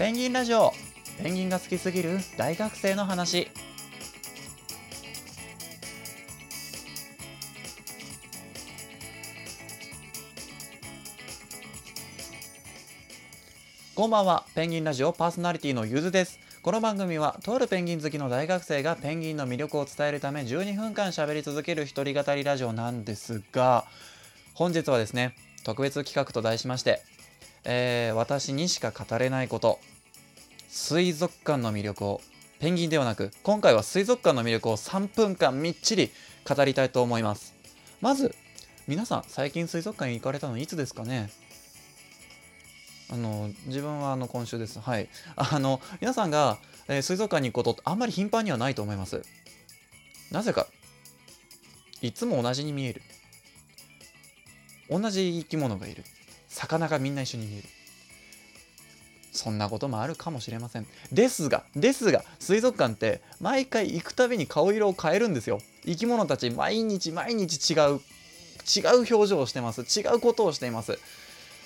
ペンギンラジオ。ペンギンが好きすぎる大学生の話。こんばんは。ペンギンラジオパーソナリティのゆずです。この番組はとあるペンギン好きの大学生がペンギンの魅力を伝えるため12分間喋り続ける一人語りラジオなんですが本日はですね特別企画と題しまして、えー私にしか語れないこと。水族館の魅力を。ペンギンではなく今回は水族館の魅力を3分間みっちり語りたいと思います。まず皆さん最近水族館に行かれたのいつですかね？あの自分はあの今週です。はい。あの皆さんが、えー水族館に行くことってあんまり頻繁にはないと思います。なぜか。いつも同じに見える。同じ生き物がいる。魚がみんな一緒に見える。そんなこともあるかもしれません。ですがですが水族館って毎回行くたびに顔色を変えるんですよ。生き物たち毎日毎日違う違う表情をしてます。違うことをしています。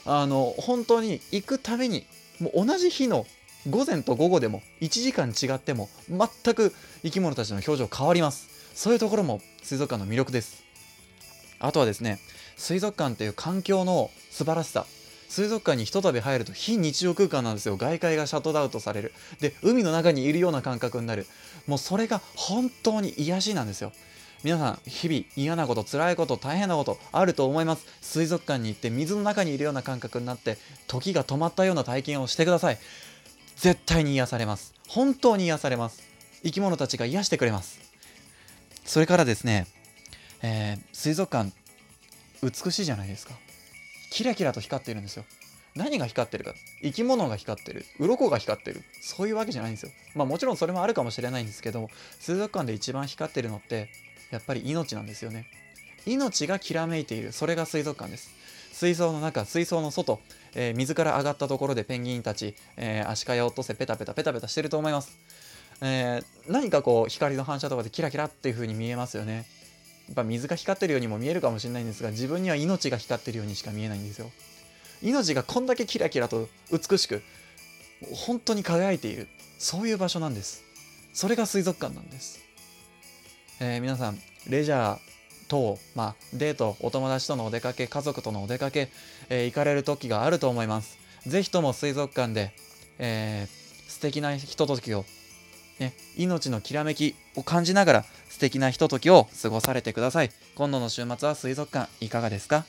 あの本当に行くたびにもう同じ日の午前と午後でも1時間違っても全く生き物たちの表情変わります。そういうところも水族館の魅力です。あとはですね水族館っていう環境の素晴らしさ。水族館にひとたび入ると非日常空間なんですよ。外界がシャットアウトされる。で海の中にいるような感覚になる。もうそれが本当に癒しなんですよ。皆さん日々嫌なこと辛いこと大変なことあると思います。水族館に行って水の中にいるような感覚になって時が止まったような体験をしてください。絶対に癒されます。本当に癒されます。生き物たちが癒してくれます。それからですね、えー水族館美しいじゃないですか。キラキラと光っているんですよ。何が光ってるか。生き物が光ってる。鱗が光ってる。そういうわけじゃないんですよ。まあもちろんそれもあるかもしれないんですけど水族館で一番光ってるのってやっぱり命なんですよね。命がきらめいている。それが水族館です。水槽の中水槽の外、えー水から上がったところでペンギンたち、えー、足かやを落とせペタペタペタペタしてると思います、えー何かこう光の反射とかでキラキラっていう風に見えますよね。っぱ水が光ってるようにも見えるかもしれないんですが自分には命が光ってるようにしか見えないんですよ。命がこんだけキラキラと美しく本当に輝いているそういう場所なんです。それが水族館なんです、えー皆さんレジャー等、まあ、デートお友達とのお出かけ家族とのお出かけ、えー行かれる時があると思います。ぜひとも水族館で、えー素敵なひとときをね、命のきらめきを感じながら素敵なひとときを過ごされてください。今度の週末は水族館いかがですか？